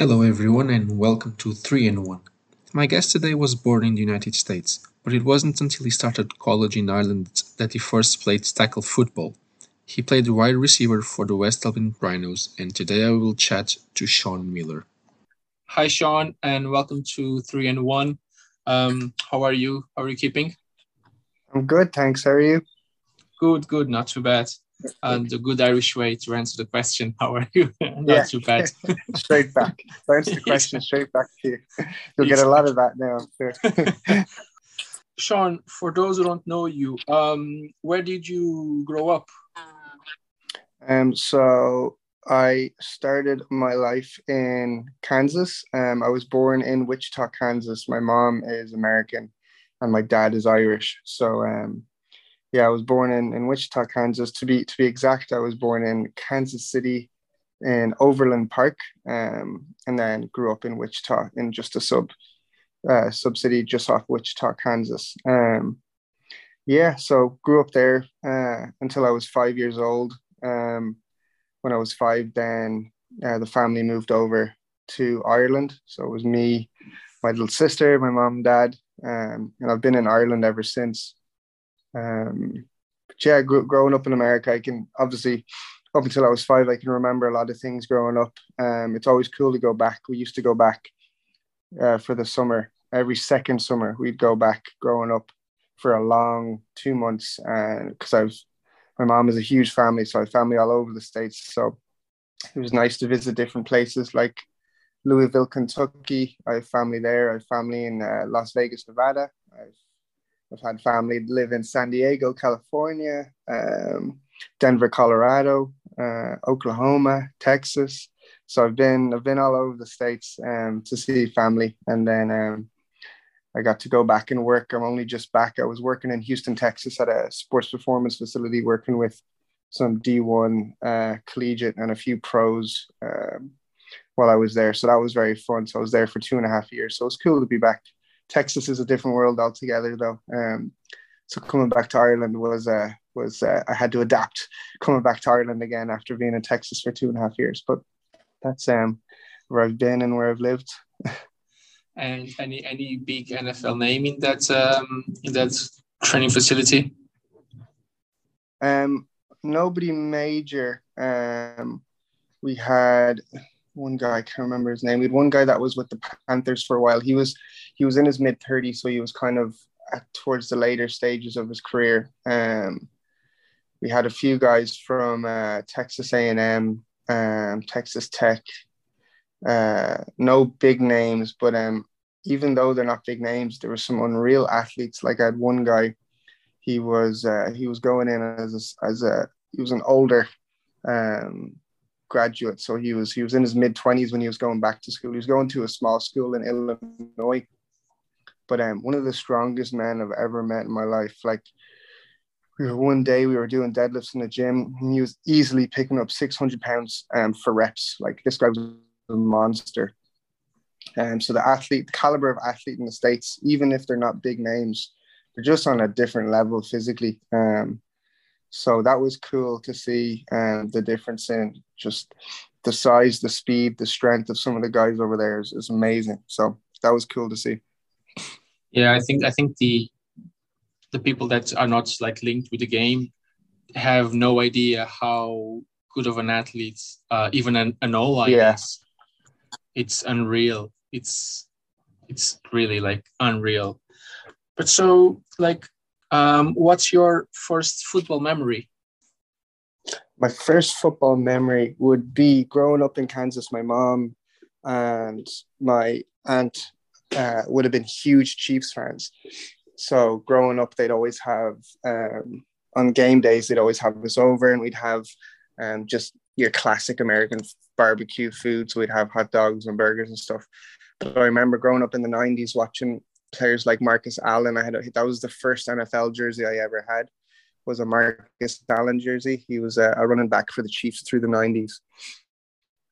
Hello, everyone, and welcome to 3 in 1. My guest today was born in the United States, but it wasn't until he started college in Ireland that he first played tackle football. He played wide receiver for the West Dublin Rhinos, and today I will chat to Sean Miller. Hi, Sean, and welcome to 3 in 1. Um, how are you? How are you keeping? I'm good, thanks. How are you? Good, good, not too bad and a good Irish way to answer the question, how are you? Not yeah. too bad. straight back. Answer the question straight back to you. You'll get a lot of that now, sure. Sean, for those who don't know you, um, where did you grow up? Um, so I started my life in Kansas. Um, I was born in Wichita, Kansas. My mom is American and my dad is Irish. So um, yeah, I was born in, in Wichita, Kansas. To be to be exact, I was born in Kansas City in Overland Park, um, and then grew up in Wichita in just a sub uh, sub city just off Wichita, Kansas. Um, yeah, so grew up there uh, until I was five years old. Um, when I was five, then uh, the family moved over to Ireland. So it was me, my little sister, my mom, dad, um, and I've been in Ireland ever since. Um, but yeah, gr- growing up in America, I can obviously up until I was five, I can remember a lot of things growing up. Um, it's always cool to go back. We used to go back uh, for the summer. Every second summer, we'd go back growing up for a long two months. And because I was, my mom is a huge family, so I have family all over the states. So it was nice to visit different places like Louisville, Kentucky. I have family there. I have family in uh, Las Vegas, Nevada. I've I've had family live in San Diego, California, um, Denver, Colorado, uh, Oklahoma, Texas. So I've been I've been all over the states um, to see family, and then um, I got to go back and work. I'm only just back. I was working in Houston, Texas, at a sports performance facility, working with some D1 uh, collegiate and a few pros um, while I was there. So that was very fun. So I was there for two and a half years. So it was cool to be back Texas is a different world altogether, though. Um, so coming back to Ireland was uh, was uh, I had to adapt coming back to Ireland again after being in Texas for two and a half years. But that's um, where I've been and where I've lived. and any any big NFL name in that um, in that training facility? Um, nobody major. Um, we had one guy I can't remember his name. We had one guy that was with the Panthers for a while. He was he was in his mid 30s, so he was kind of at, towards the later stages of his career. Um, we had a few guys from uh, Texas A&M, um, Texas Tech. Uh, no big names, but um, even though they're not big names, there were some unreal athletes. Like I had one guy, he was uh, he was going in as a, as a he was an older um, graduate. So he was he was in his mid twenties when he was going back to school. He was going to a small school in Illinois. But um, one of the strongest men I've ever met in my life. Like we were one day we were doing deadlifts in the gym. And he was easily picking up six hundred pounds um, for reps. Like this guy was a monster. And um, so the athlete, the caliber of athlete in the states, even if they're not big names, they're just on a different level physically. Um, so that was cool to see um, the difference in just the size, the speed, the strength of some of the guys over there is, is amazing. So that was cool to see. Yeah, I think I think the the people that are not like linked with the game have no idea how good of an athlete uh, even an, an O-line yeah. is. It's unreal. It's it's really like unreal. But so like um, what's your first football memory? My first football memory would be growing up in Kansas. My mom and my aunt uh, would have been huge Chiefs fans. So growing up, they'd always have um, on game days, they'd always have us over, and we'd have um, just your classic American barbecue foods. We'd have hot dogs and burgers and stuff. But I remember growing up in the '90s watching players like Marcus Allen. I had that was the first NFL jersey I ever had. Was a Marcus Allen jersey. He was a, a running back for the Chiefs through the '90s.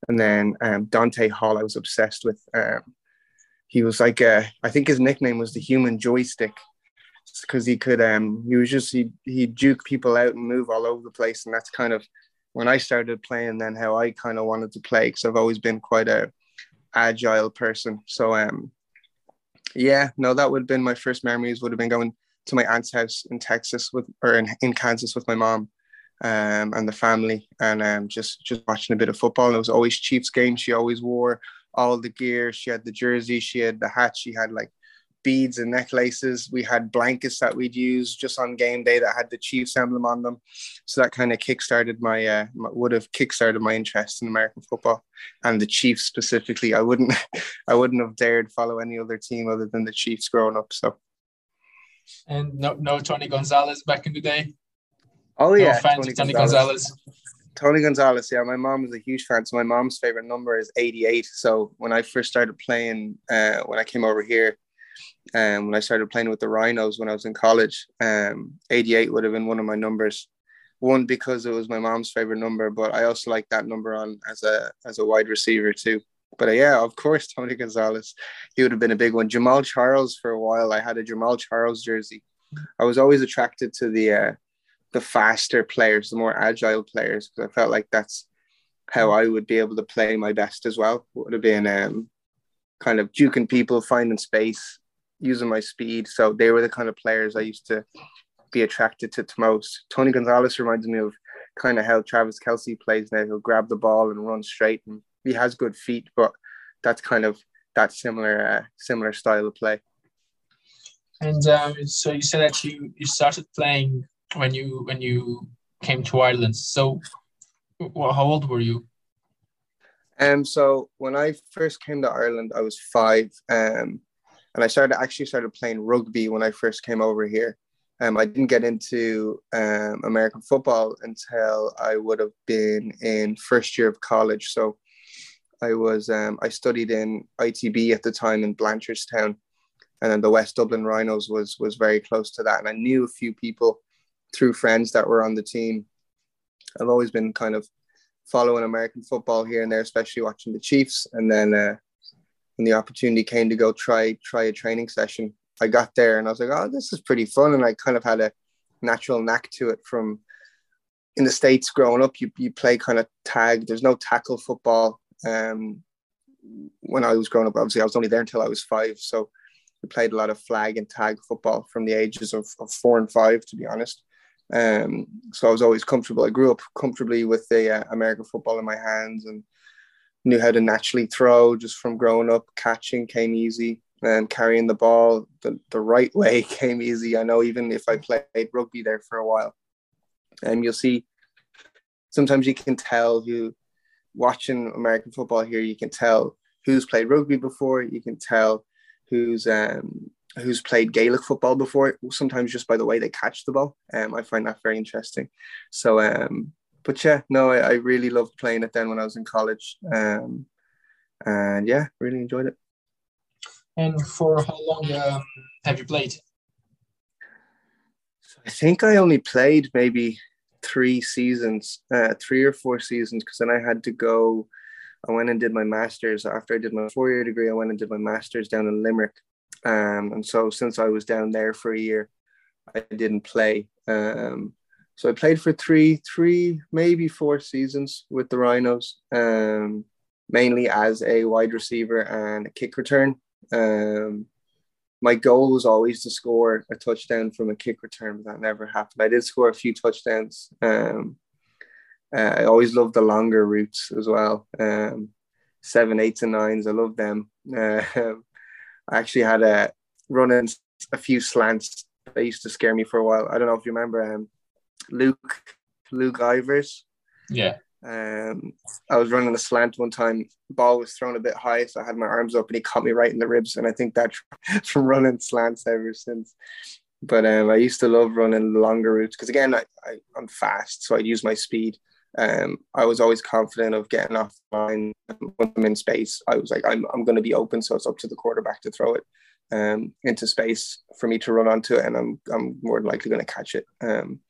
And then um, Dante Hall, I was obsessed with. Um, he was like a, I think his nickname was the human joystick because he could um he was just he he juke people out and move all over the place and that's kind of when I started playing then how I kind of wanted to play because I've always been quite a agile person. So um, yeah, no, that would have been my first memories. Would have been going to my aunt's house in Texas with or in, in Kansas with my mom um, and the family, and um, just just watching a bit of football. it was always Chiefs games. She always wore all the gear. She had the jersey. She had the hat. She had like beads and necklaces. We had blankets that we'd use just on game day that had the Chiefs emblem on them. So that kind of kickstarted my, uh, would have kickstarted my interest in American football and the Chiefs specifically. I wouldn't, I wouldn't have dared follow any other team other than the Chiefs growing up. So. And no, no Tony Gonzalez back in the day. Oh yeah, no Tony, Tony Gonzalez. Gonzalez. Tony Gonzalez, yeah, my mom was a huge fan. So my mom's favorite number is 88. So when I first started playing, uh, when I came over here, um, when I started playing with the Rhinos when I was in college, um, 88 would have been one of my numbers. One because it was my mom's favorite number, but I also like that number on as a as a wide receiver too. But uh, yeah, of course, Tony Gonzalez, he would have been a big one. Jamaal Charles for a while. I had a Jamaal Charles jersey. I was always attracted to the uh, the faster players, the more agile players, because I felt like that's how I would be able to play my best as well. Would have been um, kind of juking people, finding space, using my speed. So they were the kind of players I used to be attracted to, to most. Tony Gonzalez reminds me of kind of how Travis Kelce plays now. He'll grab the ball and run straight, and he has good feet, but that's kind of that similar uh, similar style of play. And um, so you said that you you started playing when you when you came to Ireland. So, well, how old were you? Um, so when I first came to Ireland, I was five. Um, and I started actually started playing rugby when I first came over here. Um, I didn't get into um, American football until I would have been in first year of college. So I was um, I studied in ITB at the time in Blanchardstown, and then the West Dublin Rhinos was was very close to that. And I knew a few people through friends that were on the team. I've always been kind of following American football here and there, especially watching the Chiefs. And then uh, when the opportunity came to go try try a training session, I got there and I was like, oh, this is pretty fun. And I kind of had a natural knack to it from in the States growing up. You, you play kind of tag, there's no tackle football. Um, when I was growing up, obviously, I was only there until I was five. So we played a lot of flag and tag football from the ages of, of four and five, to be honest. Um, so I was always comfortable. I grew up comfortably with the uh, American football in my hands and knew how to naturally throw just from growing up. Catching came easy and carrying the ball the, the right way came easy. I know even if I played rugby there for a while. And you'll see sometimes you can tell who watching American football here, you can tell who's played rugby before, you can tell who's um who's played Gaelic football before, sometimes just by the way they catch the ball. Um, I find that very interesting. So um but yeah, no, I, I really loved playing it then when I was in college. Um, and yeah, really enjoyed it. And for how long um, have you played? I think I only played maybe three seasons, uh, three or four seasons, because then I had to go. I went and did my master's after I did my four year degree. I went and did my master's down in Limerick, um, and so since I was down there for a year, I didn't play. Um, so I played for three, three, maybe four seasons with the Rhinos, um, mainly as a wide receiver and a kick return. Um, my goal was always to score a touchdown from a kick return, but that never happened. I did score a few touchdowns. Um, uh, I always loved the longer routes as well. Um, seven, eights, and nines. I love them. Uh, I actually had a run in a few slants that used to scare me for a while. I don't know if you remember um, Luke Luke Ivers. Yeah. Um, I was running a slant one time. Ball was thrown a bit high, so I had my arms up, and he caught me right in the ribs. And I think that from running slants ever since. But um, I used to love running longer routes because again, I, I am fast, so I use my speed. Um, I was always confident of getting off line when I'm in space. I was like, I'm I'm going to be open, so it's up to the quarterback to throw it um, into space for me to run onto it, and I'm I'm more than likely going to catch it. Um,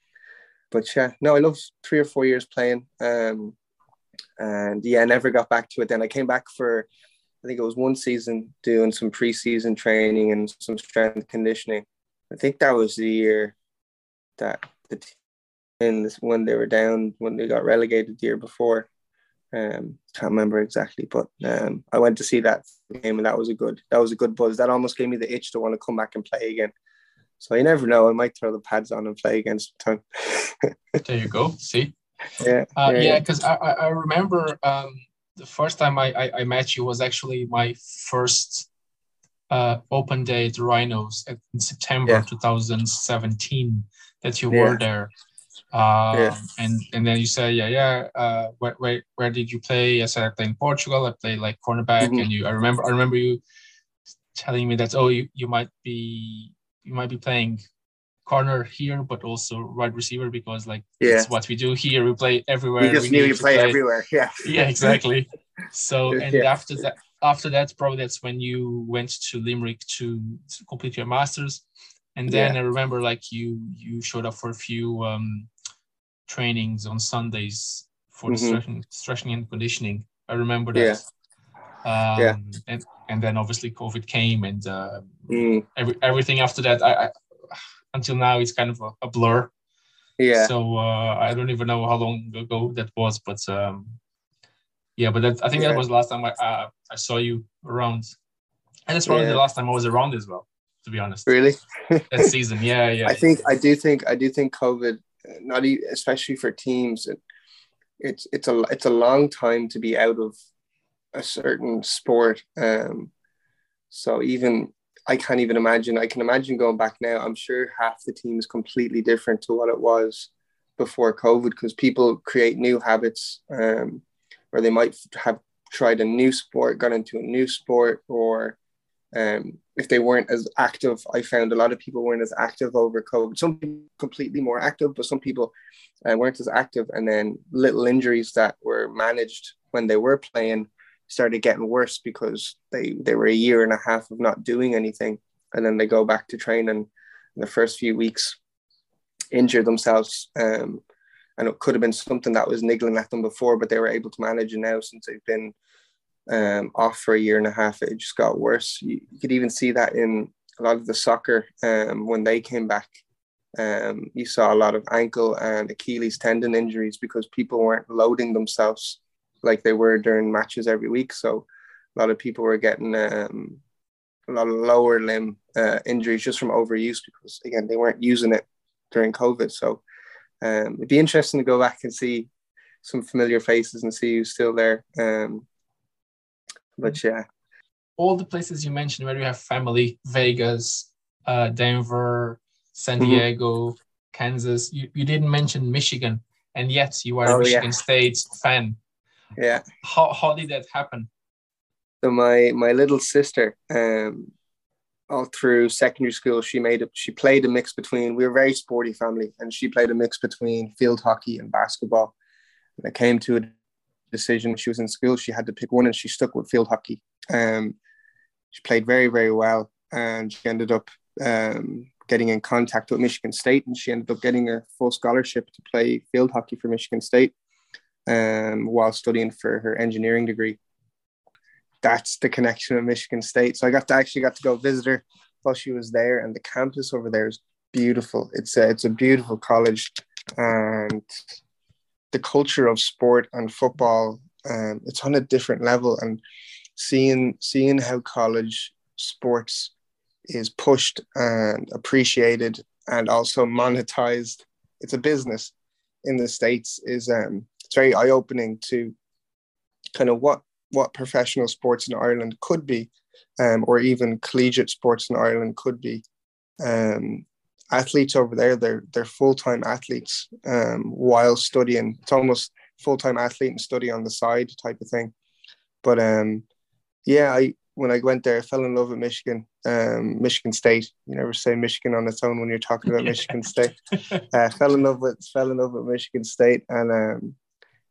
but yeah, no, I loved three or four years playing. Um, and yeah, I never got back to it. Then I came back for, I think it was one season doing some preseason training and some strength conditioning. I think that was the year that the team when they were down when they got relegated the year before. Um, can't remember exactly, but um, I went to see that game, and that was a good that was a good buzz. That almost gave me the itch to want to come back and play again. So you never know. I might throw the pads on and play again sometime. there you go. See. Yeah. Uh, yeah, because I, I remember um, the first time I, I, I met you was actually my first uh, open day at Rhinos in September yeah. 2017 that you yeah. were there. Um, yeah. and and then you say, yeah, yeah. Uh, where, where where did you play? I said I played in Portugal. I played like cornerback, mm-hmm. and you. I remember I remember you telling me that oh you, you might be you might be playing corner here, but also wide receiver because like yeah. it's what we do here. We play everywhere. We just we knew you play, play, everywhere. Yeah. Yeah, exactly. So and yeah. after that, after that, probably that's when you went to Limerick to, to complete your masters, and then yeah. I remember like you you showed up for a few um, trainings on Sundays for mm-hmm. stretching, stretching and conditioning. I remember that. Um, yeah. And and then obviously COVID came, and uh, mm. every, everything after that, I, I, until now, it's kind of a, a blur. Yeah. So uh, I don't even know how long ago that was, but um, yeah, but that, I think yeah. that was the last time I uh, I saw you around, and that's probably yeah. the last time I was around as well. To be honest. Really. that season, yeah, yeah. I think I do think I do think COVID, not even, especially for teams, it, it's it's a it's a long time to be out of a certain sport. Um, so even I can't even imagine. I can imagine going back now. I'm sure half the team is completely different to what it was before COVID because people create new habits. Um, or they might have tried a new sport, got into a new sport, or um, if they weren't as active, I found a lot of people weren't as active over COVID. Some people completely more active, but some people uh, weren't as active. And then little injuries that were managed when they were playing started getting worse because they, they were a year and a half of not doing anything. And then they go back to training in the first few weeks, injure themselves. Um, and it could have been something that was niggling at them before, but they were able to manage it now since they've been um, off for a year and a half. It just got worse. You, you could even see that in a lot of the soccer um, when they came back. Um, you saw a lot of ankle and Achilles tendon injuries because people weren't loading themselves like they were during matches every week. So a lot of people were getting um, a lot of lower limb uh, injuries just from overuse because again they weren't using it during COVID. So um, it'd be interesting to go back and see some familiar faces and see who's still there. Um, but yeah, all the places you mentioned where you have family, Vegas, uh, Denver, San mm-hmm. Diego, mm-hmm. Kansas. You, you didn't mention Michigan, and yet you are oh, a Michigan yeah. State fan. Yeah. How, how did that happen? So my my little sister, um, all through secondary school, she made it. She played a mix between. We were a very sporty family, and she played a mix between field hockey and basketball. And it came to a decision. When she was in school, she had to pick one, and she stuck with field hockey. Um, she played very, very well, and she ended up um, getting in contact with Michigan State, and she ended up getting a full scholarship to play field hockey for Michigan State um, while studying for her engineering degree that's the connection with Michigan State. So I got to actually got to go visit her while she was there, and the campus over there is beautiful. It's a it's a beautiful college, and the culture of sport and football, um, it's on a different level. And seeing seeing how college sports is pushed and appreciated and also monetized, it's a business in the states. Is um, very eye opening to kind of what what professional sports in Ireland could be, um, or even collegiate sports in Ireland could be. Um, athletes over there, they're they're full time athletes um, while studying. It's almost full time athlete and study on the side type of thing. But um, yeah, I when I went there, I fell in love with Michigan, um, Michigan State. You never say Michigan on its own when you're talking about Michigan State. Uh, fell in love with fell in love with Michigan State, and um,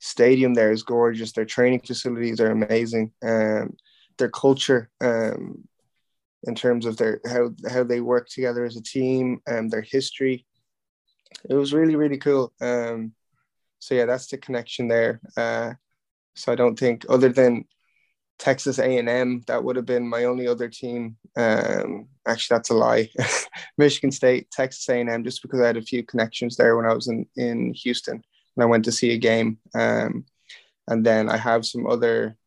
stadium there is gorgeous. Their training facilities are amazing. Um, their culture, um, in terms of their how how they work together as a team and their history, it was really really cool. Um, so yeah, that's the connection there. Uh, so I don't think other than Texas A&M, that would have been my only other team. Um, actually, that's a lie. Michigan State, Texas A&M, just because I had a few connections there when I was in in Houston I went to see a game. Um, and then I have some other.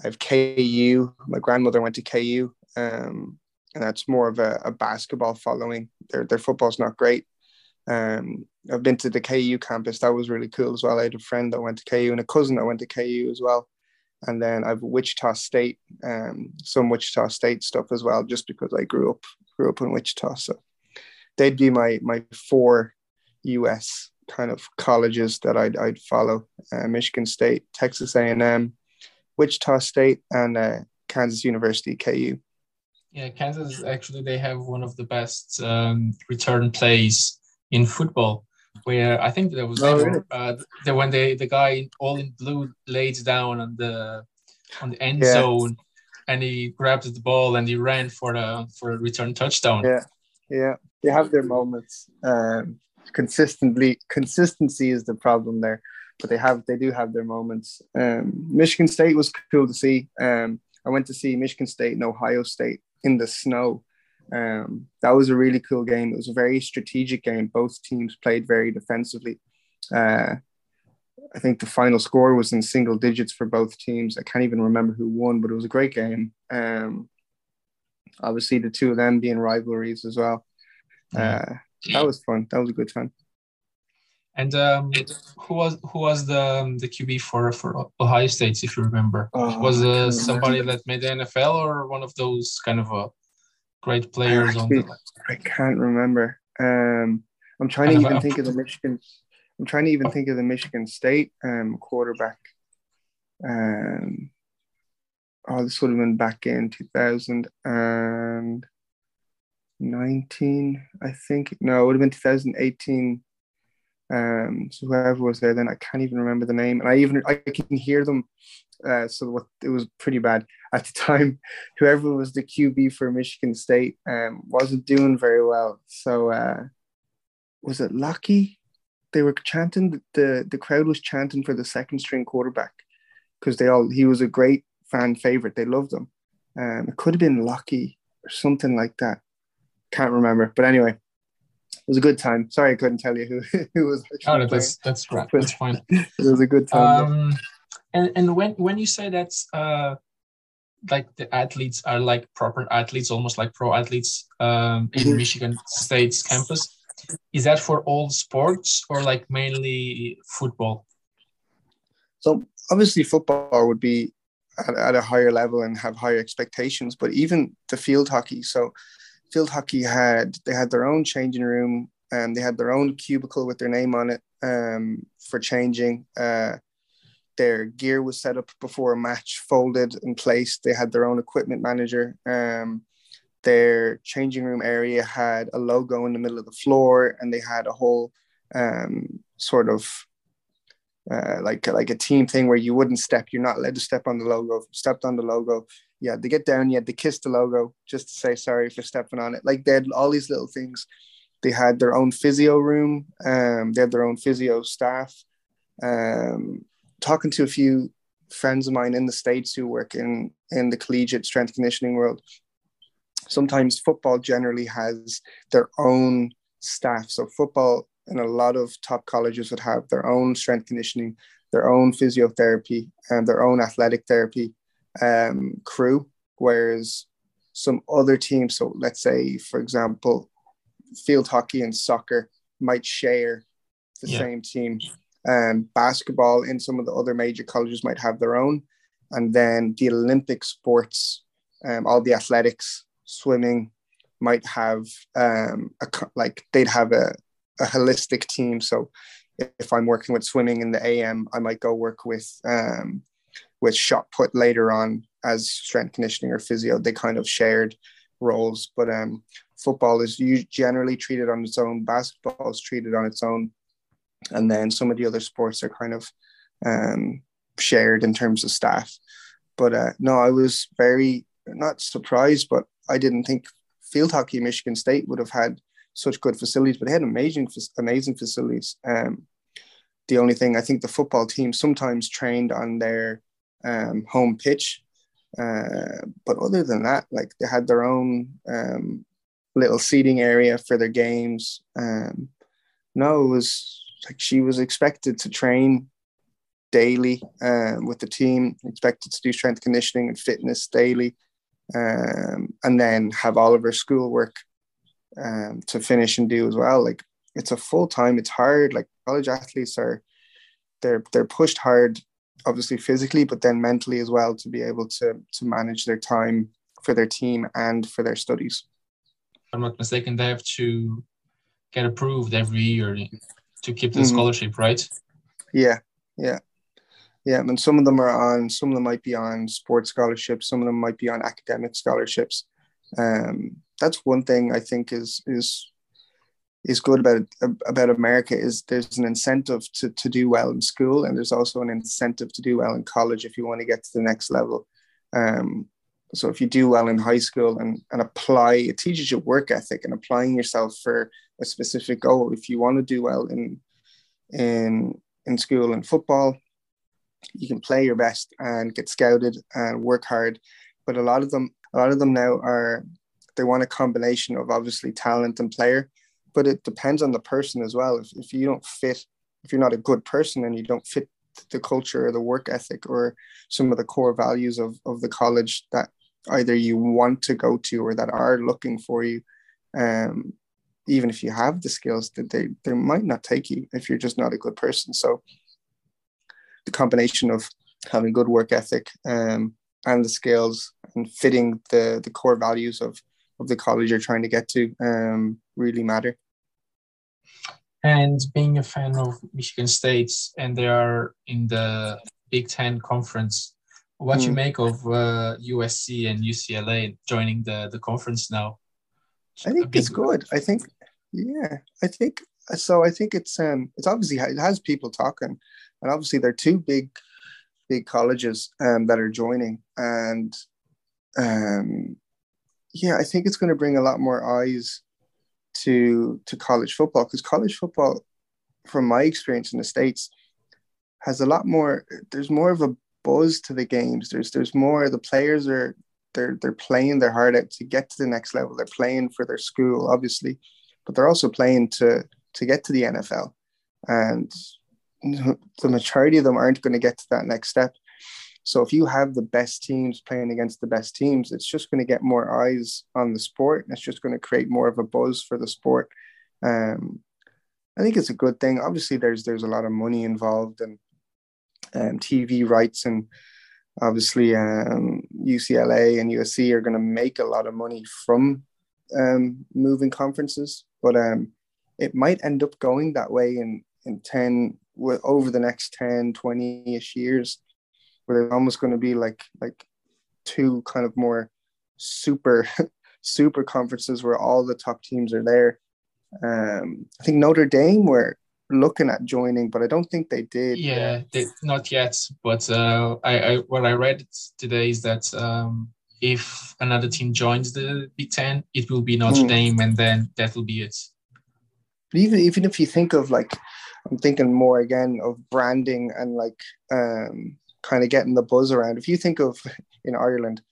I have KU. My grandmother went to KU, um, and that's more of a, a basketball following. Their their football's not great. Um, I've been to the KU campus. That was really cool as well. I had a friend that went to KU and a cousin that went to KU as well. And then I've Wichita State, um, some Wichita State stuff as well, just because I grew up grew up in Wichita. So they'd be my my four U.S. kind of colleges that I'd I'd follow: uh, Michigan State, Texas A&M, Wichita State, and uh, Kansas University KU. Yeah, Kansas actually they have one of the best um, return plays in football. Where I think there was oh, really? uh, the, when they the guy all in blue laid down on the on the end yeah. zone and he grabbed the ball and he ran for a for a return touchdown. Yeah, yeah, they have their moments. Um, consistently, consistency is the problem there, but they have they do have their moments. Um, Michigan State was cool to see. Um, I went to see Michigan State and Ohio State in the snow. Um, that was a really cool game. It was a very strategic game. Both teams played very defensively. Uh, I think the final score was in single digits for both teams. I can't even remember who won, but it was a great game. Um, obviously, the two of them being rivalries as well. Uh, that was fun. That was a good time. And um, who was who was the um, the QB for for Ohio State, if you remember? Oh, was uh, somebody that made the NFL or one of those kind of uh, great players I actually, on the? I can't remember. Um, I'm trying to even think of the Michigan. I'm trying to even think of the Michigan State um, quarterback. Um, oh, this would have been back in 2019, I think. No, it would have been 2018. Um, so whoever was there then, I can't even remember the name, and I even I can hear them. Uh, so what it was pretty bad at the time. Whoever was the QB for Michigan State um, wasn't doing very well. So uh, was it Lucky? they were chanting the the crowd was chanting for the second string quarterback because they all he was a great fan favorite. They loved him. Um, it could have been Lucky or something like that. Can't remember, but anyway, it was a good time. Sorry, I couldn't tell you who who was. Oh, that's that's great. That's fine. it was a good time. Um, and and when when you say that uh, like the athletes are like proper athletes, almost like pro athletes um, in mm-hmm. Michigan State's campus is that for all sports or like mainly football? So obviously football would be at, at a higher level and have higher expectations, but even the field hockey. So field hockey had they had their own changing room and they had their own cubicle with their name on it um, for changing. Uh, their gear was set up before a match, folded in place. They had their own equipment manager. Um, their changing room area had a logo in the middle of the floor and they had a whole um, sort of uh, like like a team thing where you wouldn't step you're not allowed to step on the logo stepped on the logo you had to get down you had to kiss the logo just to say sorry for stepping on it. Like they had all these little things. They had their own physio room um, they had their own physio staff um, talking to a few friends of mine in the states who work in in the collegiate strength conditioning world. Sometimes football generally has their own staff. So football and a lot of top colleges would have their own strength conditioning, their own physiotherapy, and their own athletic therapy um, crew. Whereas some other teams, so let's say, for example, field hockey and soccer might share the yeah. same team. Um, basketball in some of the other major colleges might have their own. And then the Olympic sports, um, all the athletics swimming might have um, a, like they'd have a, a holistic team. So if I'm working with swimming in the AM, I might go work with um, with shot put later on as strength conditioning or physio. They kind of shared roles, but um, football is generally treated on its own. Basketball is treated on its own, and then some of the other sports are kind of um, shared in terms of staff. But uh, no, I was very not surprised, but I didn't think field hockey Michigan State would have had such good facilities, but they had amazing, amazing facilities. Um, the only thing I think the football team sometimes trained on their um, home pitch, uh, but other than that, like they had their own um, little seating area for their games. Um, no, it was like she was expected to train daily um, with the team, expected to do strength conditioning and fitness daily, um, and then have all of her schoolwork um, to finish and do as well. Like it's a full time. It's hard. Like college athletes are, they're they're pushed hard, obviously physically, but then mentally as well to be able to to manage their time for their team and for their studies. I'm not mistaken. They have to get approved every year to keep the mm-hmm. scholarship, right? Yeah, yeah. Yeah, and some of them are on. Some of them might be on sports scholarships. Some of them might be on academic scholarships. Um, that's one thing I think is is is good about about America is there's an incentive to to do well in school, and there's also an incentive to do well in college if you want to get to the next level. Um, so if you do well in high school and, and apply, it teaches you work ethic and applying yourself for a specific goal. If you want to do well in in in school and football, you can play your best and get scouted and work hard. But a lot of them, a lot of them now are they want a combination of obviously talent and player, but it depends on the person as well. If, if you don't fit, if you're not a good person and you don't fit the culture or the work ethic or some of the core values of, of the college that either you want to go to or that are looking for you, um, even if you have the skills that they, they might not take you if you're just not a good person. So the combination of having good work ethic um, and the skills and fitting the the core values of of the college you're trying to get to um, really matter. And being a fan of Michigan State, and they are in the Big Ten conference, what mm. you hmm. make of uh, USC and UCLA joining the the conference now? I think it's good. I think, yeah, I think so. I think it's um, it's obviously it has people talking and obviously there are two big big colleges um, that are joining and um, yeah i think it's going to bring a lot more eyes to to college football because college football from my experience in the states has a lot more there's more of a buzz to the games. There's there's more the players are they're they're playing their heart out to get to the next level. They're playing for their school obviously but they're also playing to to get to the NFL and the majority of them aren't going to get to that next step. So if you have the best teams playing against the best teams, it's just going to get more eyes on the sport. It's just going to create more of a buzz for the sport. Um, I think it's a good thing. Obviously, there's there's a lot of money involved and um, TV rights, and obviously um, UCLA and USC are going to make a lot of money from um, moving conferences. But um, it might end up going that way in in 10 over the next 10 20ish years where they're almost going to be like like two kind of more super super conferences where all the top teams are there. Um i think notre dame were looking at joining but i don't think they did yeah they, not yet but uh I, I what i read today is that um if another team joins the big 10 it will be notre mm. dame and then that will be it. Even even if you think of like I'm thinking more again of branding and like um, kind of getting the buzz around. If you think of in Ireland,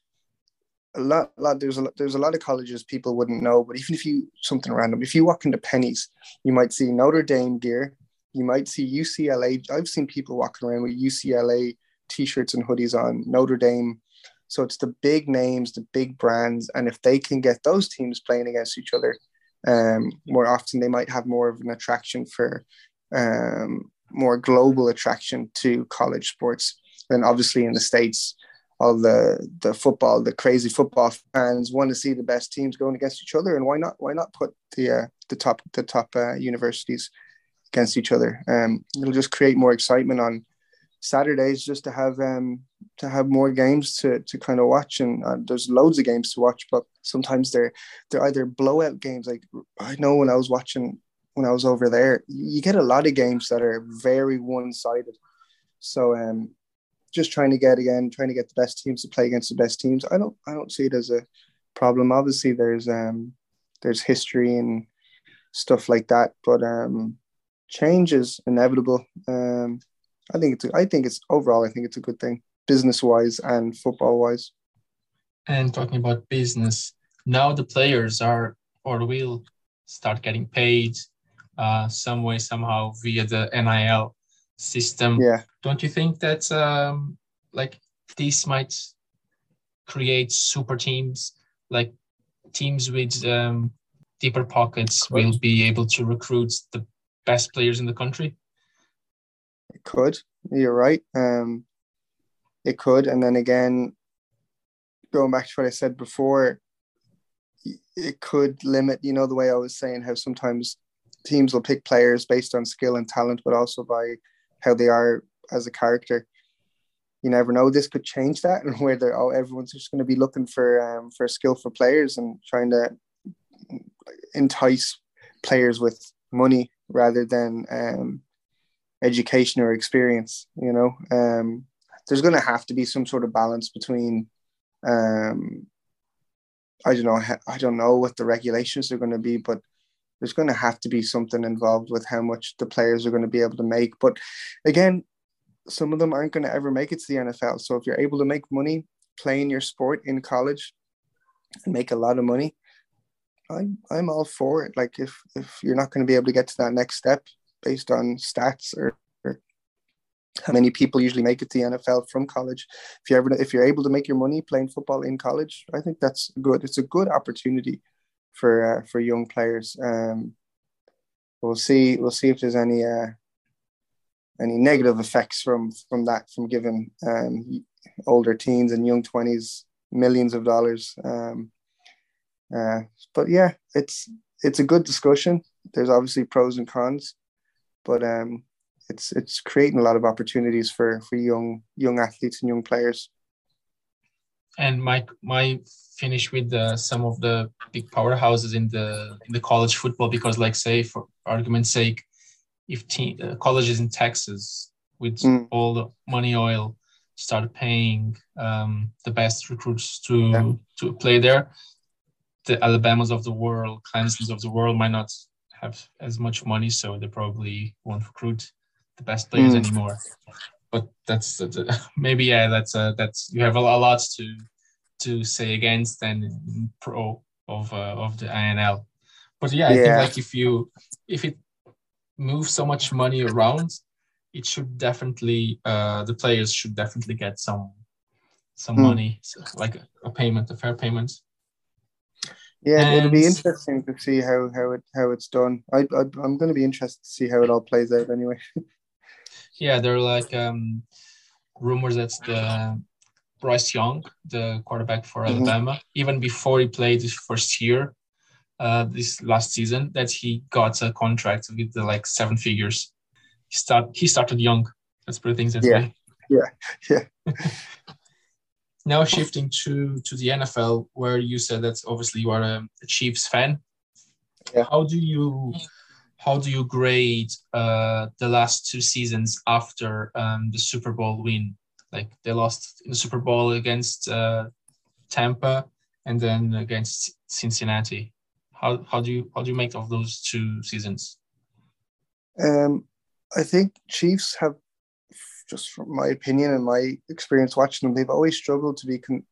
a lot, a lot there's a there's a lot of colleges people wouldn't know, but even if you something random, if you walk into Penneys, you might see Notre Dame gear, you might see UCLA. I've seen people walking around with UCLA t-shirts and hoodies on Notre Dame. So it's the big names, the big brands, and if they can get those teams playing against each other, um, more often they might have more of an attraction for um, more global attraction to college sports. And obviously in the States, all the the football, the crazy football fans want to see the best teams going against each other. And why not? Why not put the uh, the top the top uh, universities against each other? Um, it'll just create more excitement on Saturdays, just to have um, to have more games to to kind of watch. And uh, there's loads of games to watch, but sometimes they're they're either blowout games. Like I know when I was watching when I was over there, you get a lot of games that are very one sided. So um, just trying to get again, trying to get the best teams to play against the best teams. I don't I don't see it as a problem. Obviously, there's um there's history and stuff like that, but um, change is inevitable. Um, I think it's a, I think it's overall I think it's a good thing business wise and football wise. And talking about business, now the players are or will start getting paid uh, some way somehow via the NIL. System. Yeah. Don't you think that um, like this might create super teams, like teams with um, deeper pockets will be able to recruit the best players in the country? It could. You're right. Um, it could, and then again, going back to what I said before, it could limit. You know the way I was saying how sometimes teams will pick players based on skill and talent, but also by how they are as a character. You never know. This could change that, and where they're oh, everyone's just going to be looking for um, for skillful players and trying to entice players with money rather than um, education or experience. You know, um, there's going to have to be some sort of balance between. Um, I don't know. I don't know what the regulations are going to be, but there's going to have to be something involved with how much the players are going to be able to make. But again, some of them aren't going to ever make it to the NFL. So if you're able to make money playing your sport in college and make a lot of money, I'm I'm all for it. Like if if you're not going to be able to get to that next step based on stats or, or how many people usually make it to the NFL from college, if you ever if you're able to make your money playing football in college, I think that's good. It's a good opportunity for uh, for young players. Um, we'll see. We'll see if there's any uh, any negative effects from from that from giving um, older teens and young twenties millions of dollars. Um, uh, but yeah, it's it's a good discussion. There's obviously pros and cons, but um, it's it's creating a lot of opportunities for for young young athletes and young players. And my my finish with the, some of the big powerhouses in the in the college football because, like, say for argument's sake, if uh, colleges in Texas with mm. all the money oil start paying um, the best recruits to yeah. to play there, the Alabamas of the world, Clemson's of the world might not have as much money, so they probably won't recruit the best players mm. anymore. But that's, uh, maybe yeah, that's uh, that's you have a, a lot to to say against and pro of uh, of the INL. But yeah, I yeah. think like if you if it moves so much money around, it should definitely uh, the players should definitely get some some mm. money, so like a payment, a fair payment. Yeah, and, it'll be interesting to see how how it how it's done. I, I I'm going to be interested to see how it all plays out anyway. yeah, there are like um, rumors that the Bryce Young, the quarterback for mm-hmm. Alabama, even before he played his first year, uh, this last season, that he got a contract with the like seven figures. He start he started young. Let's put things that yeah. way. Yeah, yeah. now shifting to to the NFL, where you said that obviously you are a, a Chiefs fan. Yeah. How do you how do you grade uh, the last two seasons after um, the Super Bowl win? Like they lost in the Super Bowl against uh, Tampa and then against Cincinnati. How how do you how do you make of those two seasons? Um, I think Chiefs have, just from my opinion and my experience watching them, they've always struggled to be con-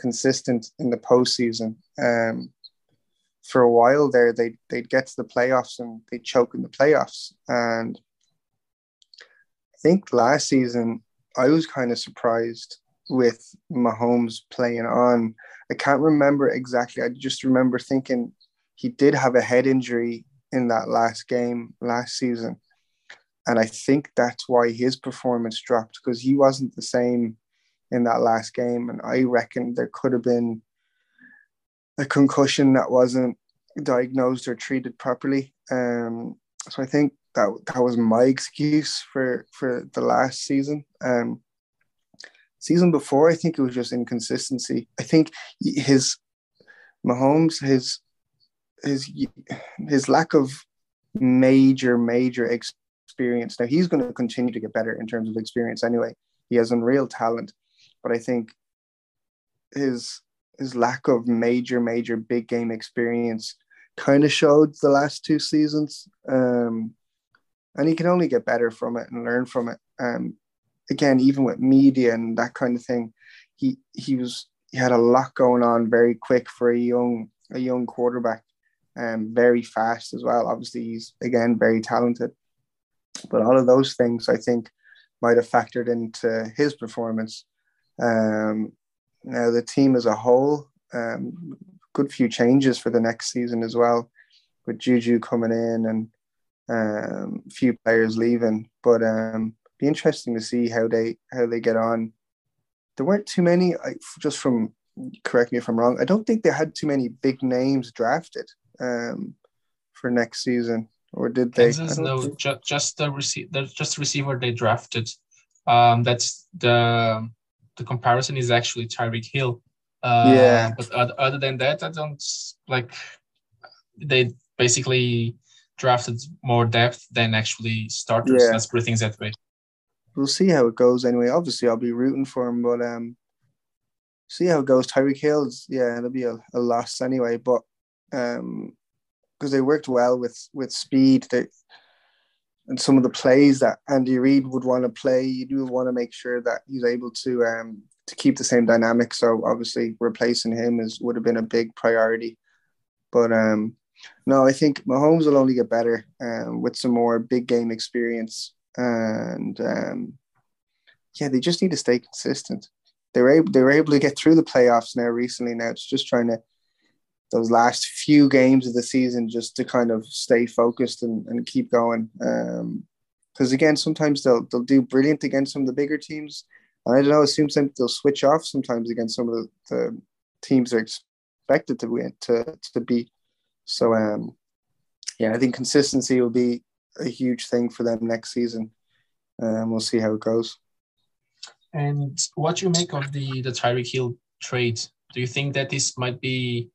consistent in the postseason. Um, for a while there, they they'd get to the playoffs and they choke in the playoffs. And I think last season I was kind of surprised with Mahomes playing on. I can't remember exactly. I just remember thinking he did have a head injury in that last game last season. And I think that's why his performance dropped because he wasn't the same in that last game. And I reckon there could have been a concussion that wasn't diagnosed or treated properly. Um, so I think that that was my excuse for for the last season. Um, season before, I think it was just inconsistency. I think his Mahomes, his his his lack of major major experience. Now he's going to continue to get better in terms of experience anyway. He has unreal talent, but I think his his lack of major major big game experience kind of showed the last two seasons. Um, and he can only get better from it and learn from it. Um, again, even with media and that kind of thing, he he was he had a lot going on very quick for a young a young quarterback, and um, very fast as well. Obviously, he's again very talented. But all of those things, I think, might have factored into his performance. Um, now, the team as a whole, um, good few changes for the next season as well, with Juju coming in and um, few players leaving. But um, be interesting to see how they how they get on. There weren't too many. I, just from correct me if I'm wrong. I don't think they had too many big names drafted um, for next season, or did they? Kansas, no, ju- just the. Just the receiver they drafted. Um, that's the the comparison is actually Tyreek Hill. Uh, yeah. But other than that, I don't like. They basically drafted more depth than actually starters. Yeah. Let's put things that way. We'll see how it goes anyway. Obviously, I'll be rooting for him, but um, see how it goes. Tyreek Hill's, yeah, it'll be a, a loss anyway, but um, because they worked well with with speed, they and some of the plays that Andy Reid would want to play, you do want to make sure that he's able to um to keep the same dynamic. So obviously, replacing him is would have been a big priority, but um no, I think Mahomes will only get better um, with some more big game experience. And um, yeah, they just need to stay consistent. They were able, they were able to get through the playoffs now recently. Now it's just trying to those last few games of the season just to kind of stay focused and, and keep going. Because um, again, sometimes they'll they'll do brilliant against some of the bigger teams. And I don't know, it seems like they'll switch off sometimes against some of the, the teams they're expected to win to to beat. So um, yeah, I think consistency will be a huge thing for them next season. Um, we'll see how it goes. And what you make of the the Tyreek Hill trade? Do you think that this might be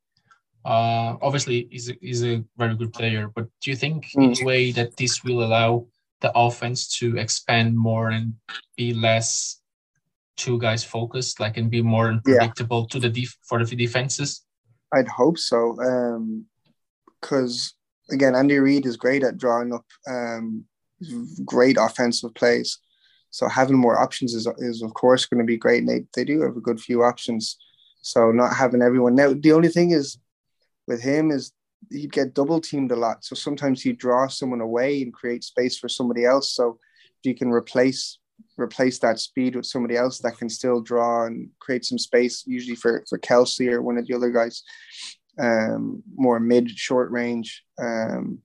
uh, obviously he's a, he's a very good player, but do you think mm. in a way that this will allow the offense to expand more and be less two guys focused, like and be more unpredictable yeah. to the def- for the defenses? I'd hope so. Um, because again, Andy Reid is great at drawing up um, great offensive plays. So having more options is, is of course going to be great. And they, they do have a good few options. So not having everyone now, the only thing is with him is he'd get double teamed a lot. So sometimes he'd draw someone away and create space for somebody else. So if you can replace replace that speed with somebody else that can still draw and create some space, usually for for Kelce or one of the other guys, um, more mid short range. Um,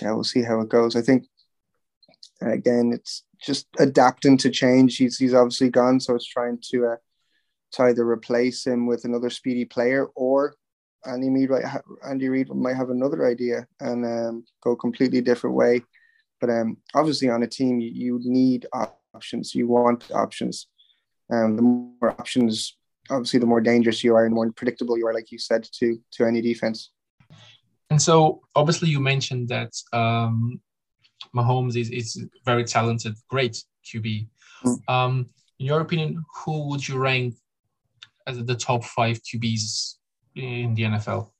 yeah, we'll see how it goes. I think again, it's just adapting to change. He's he's obviously gone, so it's trying to uh, to either replace him with another speedy player or Andy Reid might ha- Andy Reid might have another idea and um, go completely different way. But um, obviously, on a team, you, you need options. You want options. Um, the more options obviously the more dangerous you are and more predictable you are, like you said, to to any defense. And so, obviously, you mentioned that um, Mahomes is is very talented, great QB. Mm. Um, in your opinion, who would you rank as the top five QBs in the NFL?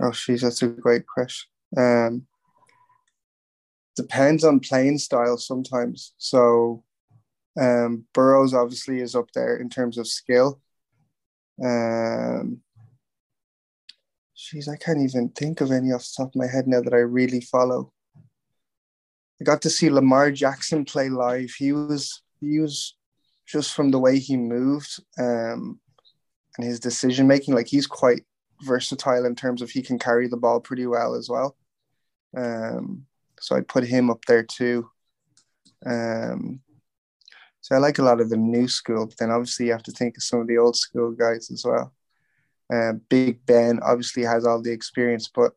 Oh, she's that's a great question. Um, depends on playing style sometimes. So, um, Burrows obviously is up there in terms of skill. Um, Jeez, I can't even think of any off the top of my head now that I really follow. I got to see Lamar Jackson play live. He was he was just from the way he moved um, and his decision making. Like he's quite versatile in terms of he can carry the ball pretty well as well. Um, so I'd put him up there too. Um, so I like a lot of the new school, but then obviously you have to think of some of the old school guys as well. Uh, Big Ben obviously has all the experience, but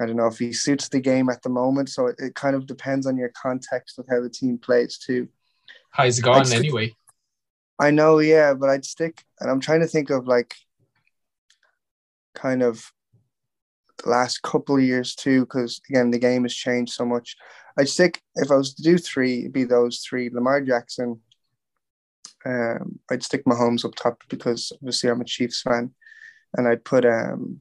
I don't know if he suits the game at the moment. So it, it kind of depends on your context of how the team plays too. How he's gone anyway. I know, yeah, but I'd stick, and I'm trying to think of like kind of the last couple of years too, because again, the game has changed so much. I'd stick if I was to do three, it'd be those three: Lamar Jackson. Um, I'd stick Mahomes up top because obviously I'm a Chiefs fan, and I'd put um,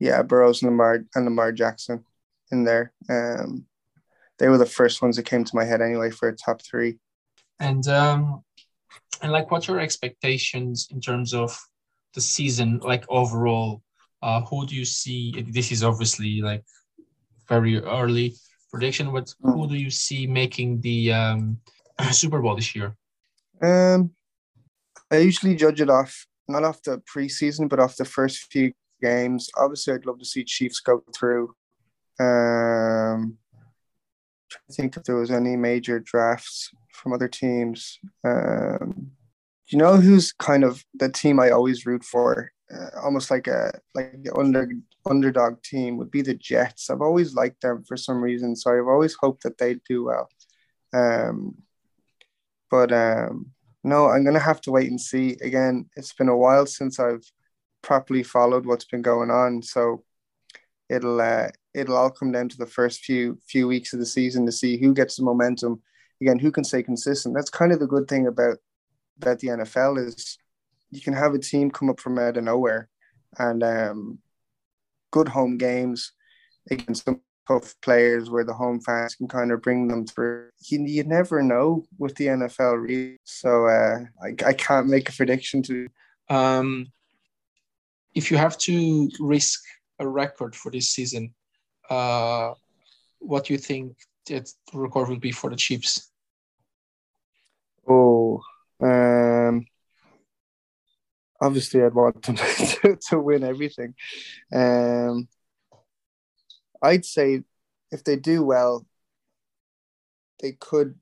yeah, Burrows and Lamar and Lamar Jackson in there. Um, they were the first ones that came to my head anyway for a top three. And um, and like, what's your expectations in terms of the season, like overall? Uh, who do you see? This is obviously like very early, prediction, but who do you see making the um, Super Bowl this year? Um, I usually judge it off not off the preseason, but off the first few games. Obviously, I'd love to see Chiefs go through. Um, I think if there was any major drafts from other teams. Um, you know who's kind of the team I always root for, uh, almost like a like the under underdog team would be the Jets. I've always liked them for some reason, so I've always hoped that they'd do well. Um, but um, no, I'm gonna have to wait and see. Again, it's been a while since I've properly followed what's been going on, so it'll uh, it'll all come down to the first few few weeks of the season to see who gets the momentum. Again, who can stay consistent. That's kind of the good thing about about the NFL is you can have a team come up from out of nowhere and um, good home games against some tough players where the home fans can kind of bring them through. You, you never know with the NFL, really. So uh, I, I can't make a prediction to. Um, if you have to risk a record for this season, uh, what do you think that record will be for the Chiefs? Oh, um, obviously, I'd want them to, to win everything. Um, I'd say if they do well, they could.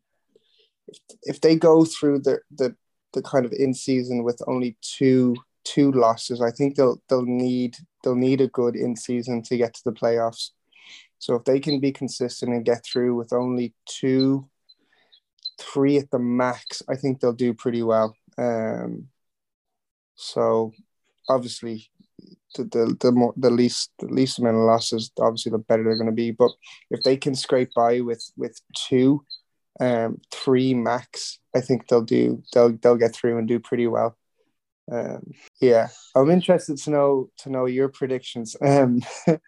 If, if they go through the, the the kind of in season with only two two losses, I think they'll they'll need they'll need a good in season to get to the playoffs. So if they can be consistent and get through with only two, three at the max, I think they'll do pretty well. Um, so obviously the the the, more, the least the least amount of losses, obviously the better they're going to be. But if they can scrape by with with two, um, three max, I think they'll do they'll they'll get through and do pretty well. Um, yeah, I'm interested to know to know your predictions. Um,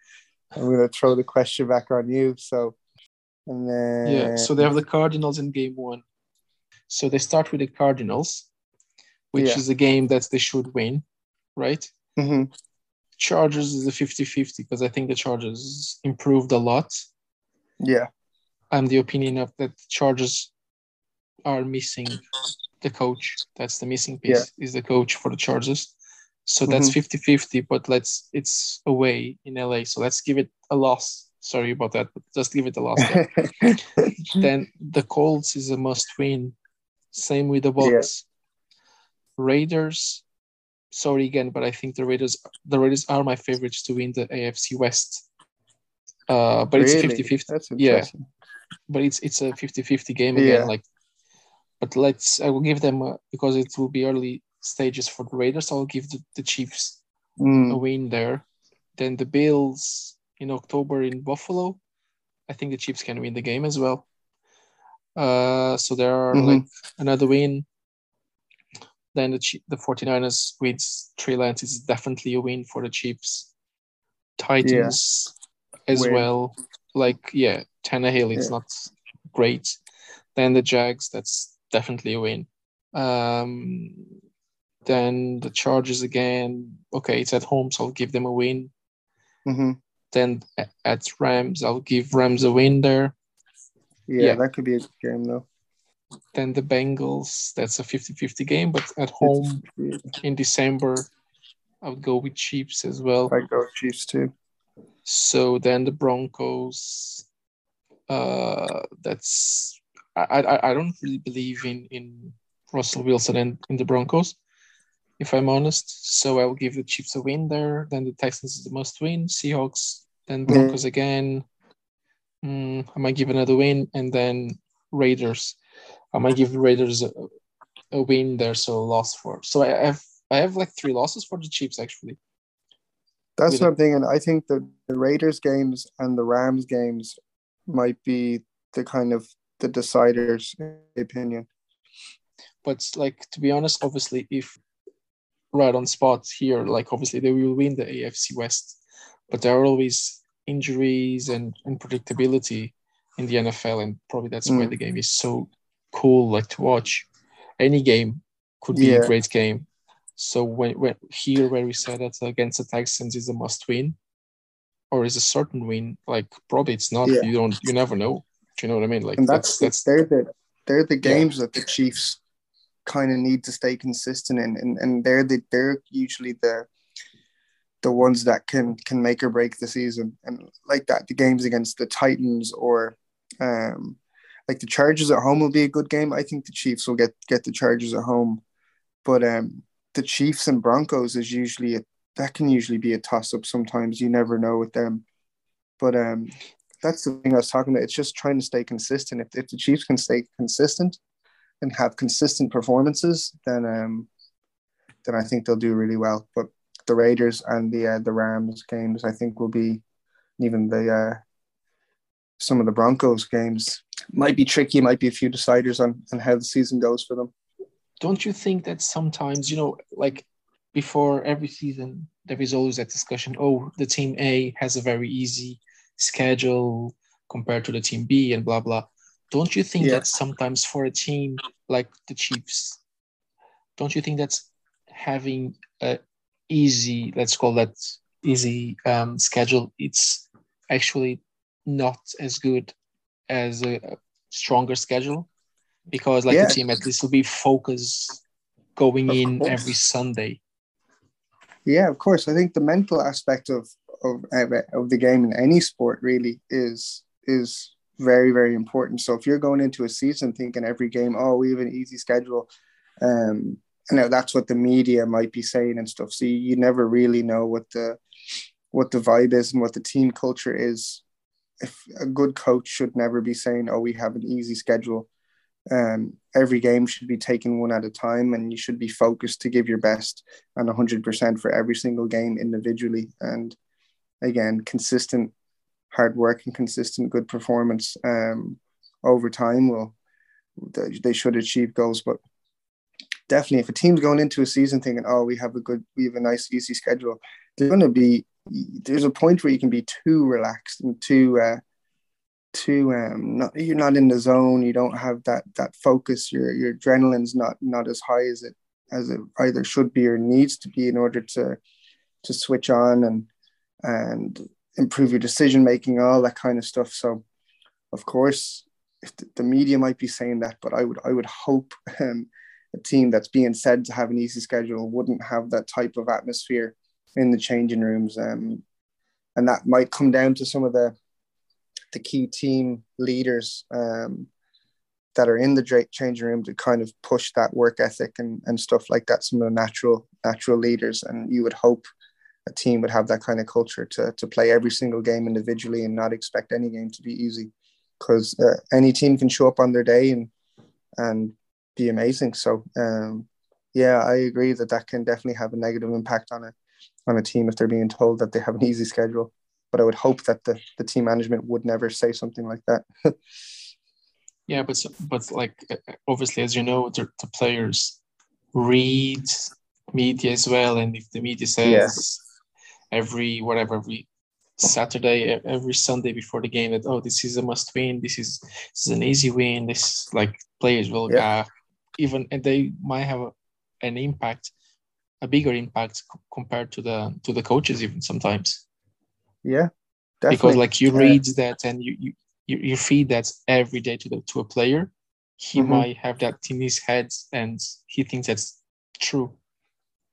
I'm going to throw the question back on you. So, and then yeah, so they have the Cardinals in game one. So they start with the Cardinals, which yeah. is a game that they should win, right? Mm-hmm. Chargers is a 50 50 because I think the Chargers improved a lot. Yeah. I'm the opinion of that Chargers are missing the coach. That's the missing piece, yeah. is the coach for the Chargers. So that's mm-hmm. 50 50, but let's, it's away in LA. So let's give it a loss. Sorry about that, but just give it a loss. then the Colts is a must win. Same with the Bucs. Yeah. Raiders, sorry again, but I think the Raiders, the Raiders are my favorites to win the AFC West. Uh, but really? it's 50 50. Yeah. But it's it's a 50 50 game again. Yeah. Like, but let's, I will give them, uh, because it will be early stages for the Raiders. I'll give the, the Chiefs mm. a win there. Then the Bills in October in Buffalo. I think the Chiefs can win the game as well. Uh, so there are mm-hmm. like another win. Then the the 49ers with Trey Lance is definitely a win for the Chiefs. Titans yeah. as well. Like yeah, Tannehill is yeah. not great. Then the Jags, that's definitely a win. Um, then the Chargers again. Okay, it's at home, so I'll give them a win. Mm-hmm. Then at Rams, I'll give Rams a win there. Yeah, yeah, that could be a game though. Then the Bengals, that's a 50-50 game, but at home in December, I would go with Chiefs as well. I go Chiefs too. So then the Broncos, uh, that's I, I I don't really believe in in Russell Wilson and in the Broncos if I'm honest. So I will give the Chiefs a win there. Then the Texans is the must win. Seahawks, then Broncos mm. again. Mm, I might give another win, and then Raiders. I might give Raiders a, a win there, so a loss for. So I have I have like three losses for the Chiefs actually. That's what I'm thinking. I think the, the Raiders games and the Rams games might be the kind of the deciders, opinion. But like to be honest, obviously, if right on spot here. Like obviously they will win the AFC West, but there are always injuries and unpredictability in the NFL, and probably that's mm. why the game is so cool, like to watch. Any game could be yeah. a great game. So when, when here where we said that against the Texans is a must win, or is a certain win. Like probably it's not. Yeah. You don't. You never know. Do you know what I mean? Like and that's that's, that's they're the they're the games yeah. that the Chiefs kind of need to stay consistent in, and and they're the they're usually the the ones that can can make or break the season. And like that, the games against the Titans or um, like the Chargers at home will be a good game. I think the Chiefs will get get the Chargers at home, but um, the Chiefs and Broncos is usually a that can usually be a toss up. Sometimes you never know with them, but um, that's the thing I was talking about. It's just trying to stay consistent. If if the Chiefs can stay consistent and have consistent performances, then um, then I think they'll do really well. But the Raiders and the uh, the Rams games, I think, will be even the uh, some of the Broncos games might be tricky. Might be a few deciders on on how the season goes for them. Don't you think that sometimes you know, like before every season, there is always that discussion. Oh, the team A has a very easy schedule compared to the team B, and blah blah. Don't you think yeah. that sometimes for a team like the Chiefs, don't you think that's having a easy, let's call that easy um, schedule, it's actually not as good as a stronger schedule because like yeah. the team at least will be focused going of in course. every Sunday. Yeah, of course. I think the mental aspect of of of the game in any sport really is is very very important. So if you're going into a season thinking every game, oh, we have an easy schedule, um, and now that's what the media might be saying and stuff. So you, you never really know what the what the vibe is and what the team culture is. If a good coach should never be saying, "Oh, we have an easy schedule," um, every game should be taken one at a time, and you should be focused to give your best and 100% for every single game individually. And again, consistent hard work and consistent good performance um, over time will they should achieve goals. But definitely, if a team's going into a season thinking, "Oh, we have a good, we have a nice, easy schedule," they're going to be. There's a point where you can be too relaxed and too, uh, too. Um, not you're not in the zone. You don't have that that focus. Your your adrenaline's not not as high as it as it either should be or needs to be in order to to switch on and and improve your decision making, all that kind of stuff. So, of course, if the, media might be saying that, but I would I would hope um, a team that's being said to have an easy schedule wouldn't have that type of atmosphere in the changing rooms, um, and that might come down to some of the the key team leaders um, that are in the changing room to kind of push that work ethic and, and stuff like that. Some of the natural natural leaders, and you would hope a team would have that kind of culture to to play every single game individually and not expect any game to be easy, because uh, any team can show up on their day and and be amazing. So um, yeah, I agree that that can definitely have a negative impact on a on a team if they're being told that they have an easy schedule. But I would hope that the the team management would never say something like that. yeah, but but like obviously, as you know, the, the players read media as well, and if the media says every whatever every Saturday, every Sunday before the game that oh this is a must win, this is this is an easy win. This like players will yeah. uh, even and they might have a, an impact, a bigger impact compared to the to the coaches even sometimes. Yeah, definitely. because like you read that and you you you feed that every day to the to a player, he mm-hmm. might have that in his head and he thinks that's true.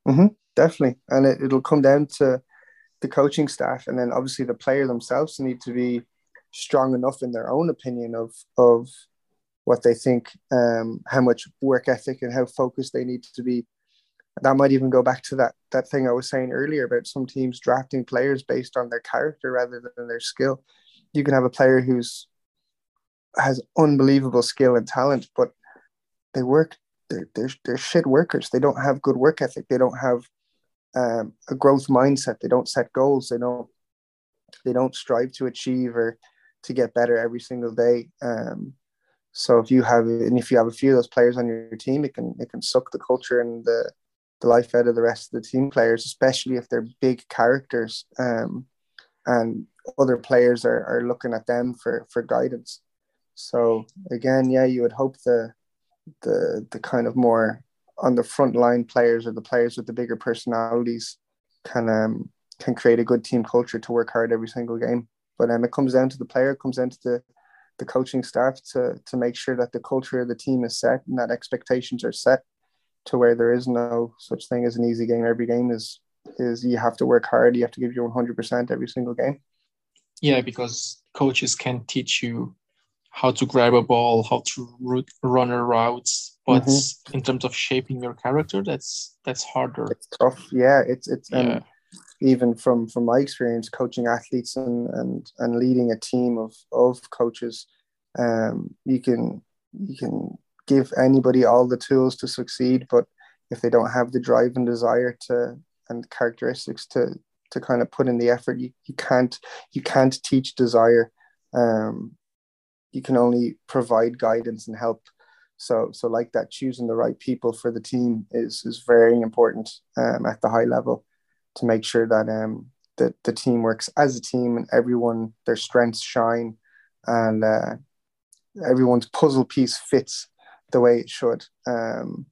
Mm-hmm, definitely, and it, it'll come down to the coaching staff and then obviously the player themselves need to be strong enough in their own opinion of of what they think um, how much work ethic and how focused they need to be. That might even go back to that that thing i was saying earlier about some teams drafting players based on their character rather than their skill. You can have a player who's has unbelievable skill and talent but they work they're, they're, they're shit workers. They don't have good work ethic. They don't have um, a growth mindset. They don't set goals. They don't they don't strive to achieve or to get better every single day. Um, so if you have and if you have a few of those players on your team, it can it can suck the culture and the the life out of the rest of the team players, especially if they're big characters um, and other players are, are looking at them for for guidance. So again, yeah, you would hope the the the kind of more on the front line players or the players with the bigger personalities can um, can create a good team culture to work hard every single game. But um, it comes down to the player, it comes down to the the coaching staff to to make sure that the culture of the team is set and that expectations are set to where there is no such thing as an easy game. Every game is is you have to work hard. You have to give your one hundred percent every single game. Yeah, because coaches can teach you how to grab a ball, how to run a routes, but mm-hmm. in terms of shaping your character, that's that's harder. It's tough. Yeah, it's it's yeah. and even from from my experience coaching athletes and and and leading a team of of coaches, um, you can you can give anybody all the tools to succeed, but if they don't have the drive and desire to and characteristics to to kind of put in the effort, you, you can't you can't teach desire. Um, you can only provide guidance and help. So so like that, choosing the right people for the team is is very important um, at the high level to make sure that um that the team works as a team and everyone their strengths shine and uh, everyone's puzzle piece fits the way it should. Um,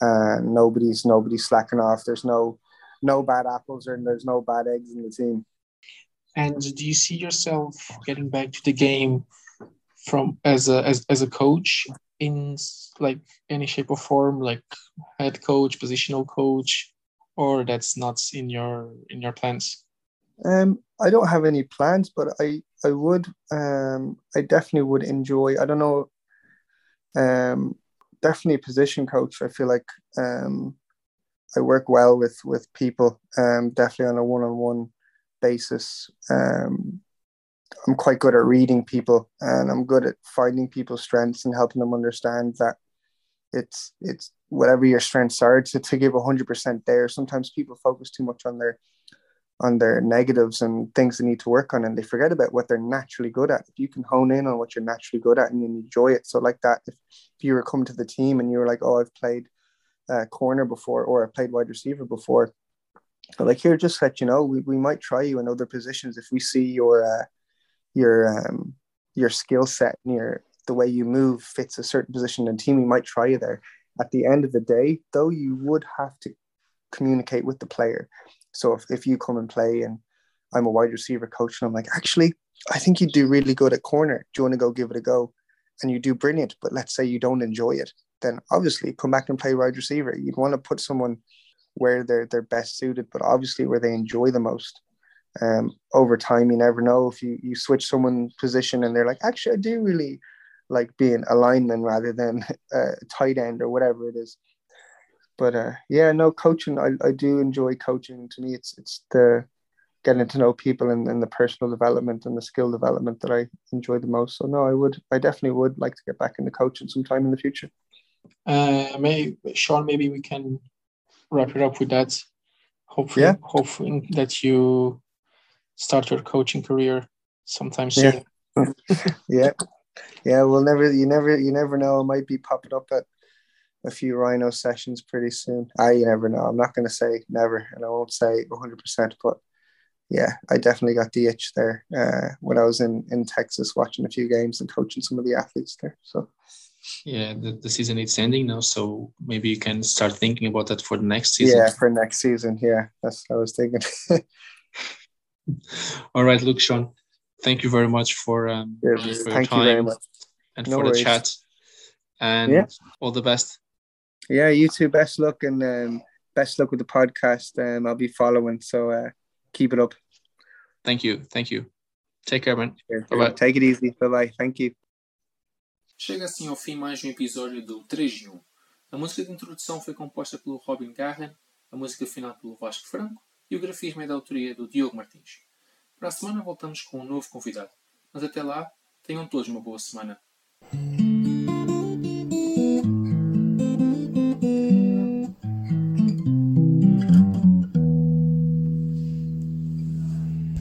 and nobody's nobody's slacking off. There's no no bad apples and there's no bad eggs in the team. And do you see yourself getting back to the game from as a as, as a coach in like any shape or form, like head coach, positional coach, or that's not in your in your plans? Um, I don't have any plans, but I I would um I definitely would enjoy. I don't know. Um, definitely position coach. I feel like um, I work well with with people. Um, definitely on a one on one basis. Um, I'm quite good at reading people, and I'm good at finding people's strengths and helping them understand that it's it's whatever your strengths are to, to give 100% there. Sometimes people focus too much on their on their negatives and things they need to work on and they forget about what they're naturally good at. If you can hone in on what you're naturally good at and enjoy it so like that if, if you were coming to the team and you were like oh i've played uh, corner before or i played wide receiver before but like here just let you know we, we might try you in other positions if we see your uh, your um, your skill set and your the way you move fits a certain position and team we might try you there at the end of the day though you would have to communicate with the player so if, if you come and play and I'm a wide receiver coach and I'm like, actually, I think you do really good at corner. Do you want to go give it a go? And you do brilliant, but let's say you don't enjoy it, then obviously come back and play wide receiver. You'd want to put someone where they're they're best suited, but obviously where they enjoy the most. Um, over time, you never know if you you switch someone position and they're like, actually, I do really like being a lineman rather than a tight end or whatever it is but uh, yeah, no coaching. I, I do enjoy coaching. To me, it's it's the getting to know people and, and the personal development and the skill development that I enjoy the most. So no, I would, I definitely would like to get back into coaching sometime in the future. Uh, may Sean, maybe we can wrap it up with that. Hopefully, yeah. hopefully that you start your coaching career sometime soon. Yeah. yeah, yeah. Well, never, you never, you never know. It might be popping up at a few rhino sessions pretty soon. I you never know. I'm not going to say never, and I won't say 100, percent but yeah, I definitely got the itch there uh, when I was in in Texas watching a few games and coaching some of the athletes there. So yeah, the, the season is ending now, so maybe you can start thinking about that for the next season. Yeah, for next season. Yeah, that's what I was thinking. All right, look, Sean, thank you very much for, um, yeah, for thank you very much. and no for worries. the chat. And yeah. all the best yeah, you too. Best luck and um, best luck with the podcast. Um, I'll be following, so uh, keep it up. Thank you. Thank you. Take care, man. Bye bye. Take it easy. Bye bye. Thank you. Chega assim ao fim mais um episódio do 3 de 1. A música de introdução foi composta pelo Robin Garren, a música final pelo Vasco Franco e o grafismo é da autoria do Diogo Martins. Para a semana voltamos com um novo convidado. Mas até lá, tenham todos uma boa semana.